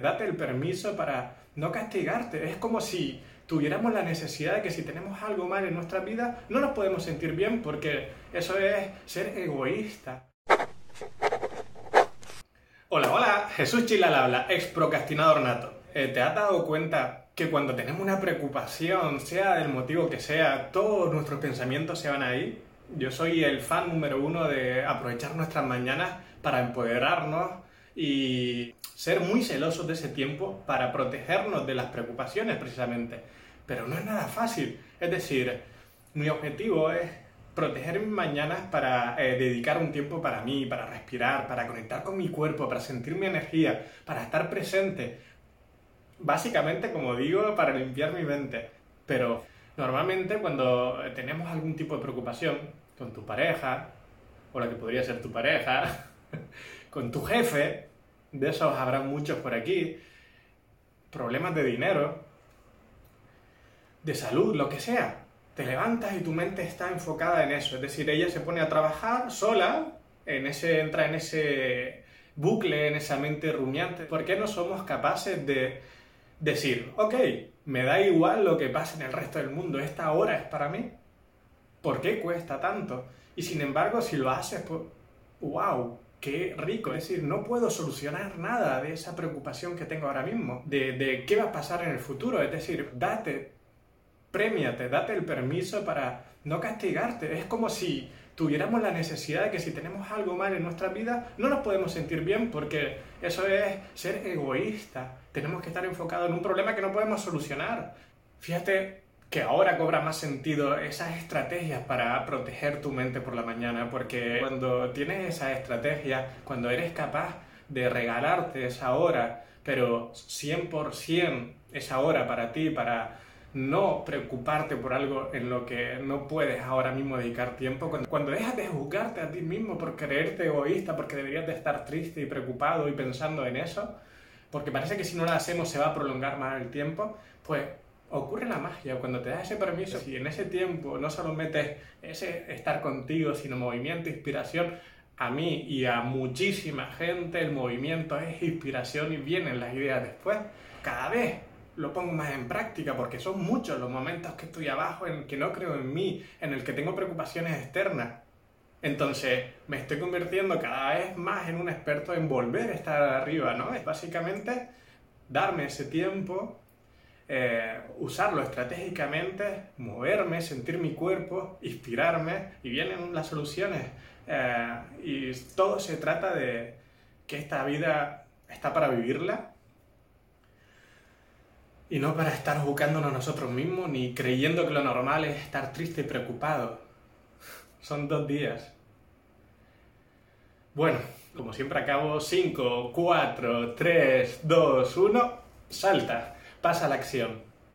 Date el permiso para no castigarte. Es como si tuviéramos la necesidad de que si tenemos algo mal en nuestra vida, no nos podemos sentir bien porque eso es ser egoísta. Hola, hola, Jesús Chilal habla, ex procrastinador nato. Eh, ¿Te has dado cuenta que cuando tenemos una preocupación, sea del motivo que sea, todos nuestros pensamientos se van ahí? Yo soy el fan número uno de aprovechar nuestras mañanas para empoderarnos y ser muy celosos de ese tiempo para protegernos de las preocupaciones precisamente. Pero no es nada fácil. Es decir, mi objetivo es proteger mis mañanas para eh, dedicar un tiempo para mí, para respirar, para conectar con mi cuerpo, para sentir mi energía, para estar presente. Básicamente, como digo, para limpiar mi mente. Pero normalmente cuando tenemos algún tipo de preocupación con tu pareja, o la que podría ser tu pareja, con tu jefe, de esos habrá muchos por aquí, problemas de dinero, de salud, lo que sea. Te levantas y tu mente está enfocada en eso. Es decir, ella se pone a trabajar sola, en ese, entra en ese bucle, en esa mente rumiante. ¿Por qué no somos capaces de decir, ok, me da igual lo que pase en el resto del mundo, esta hora es para mí? ¿Por qué cuesta tanto? Y sin embargo, si lo haces, pues, wow, qué rico. Es decir, no puedo solucionar nada de esa preocupación que tengo ahora mismo, de, de qué va a pasar en el futuro. Es decir, date, premiate, date el permiso para no castigarte. Es como si tuviéramos la necesidad de que si tenemos algo mal en nuestra vida, no nos podemos sentir bien porque eso es ser egoísta. Tenemos que estar enfocados en un problema que no podemos solucionar. Fíjate que ahora cobra más sentido esas estrategias para proteger tu mente por la mañana, porque cuando tienes esa estrategia, cuando eres capaz de regalarte esa hora, pero 100% esa hora para ti, para no preocuparte por algo en lo que no puedes ahora mismo dedicar tiempo, cuando, cuando dejas de juzgarte a ti mismo por creerte egoísta, porque deberías de estar triste y preocupado y pensando en eso, porque parece que si no lo hacemos se va a prolongar más el tiempo, pues ocurre la magia cuando te das ese permiso y en ese tiempo no solo metes ese estar contigo, sino movimiento, inspiración. A mí y a muchísima gente el movimiento es inspiración y vienen las ideas después. Cada vez lo pongo más en práctica porque son muchos los momentos que estoy abajo en que no creo en mí, en el que tengo preocupaciones externas. Entonces me estoy convirtiendo cada vez más en un experto en volver a estar arriba, ¿no? Es básicamente darme ese tiempo eh, usarlo estratégicamente, moverme, sentir mi cuerpo, inspirarme y vienen las soluciones. Eh, y todo se trata de que esta vida está para vivirla y no para estar buscándonos nosotros mismos ni creyendo que lo normal es estar triste y preocupado. Son dos días. Bueno, como siempre acabo 5, 4, 3, 2, 1, salta pasa la acción.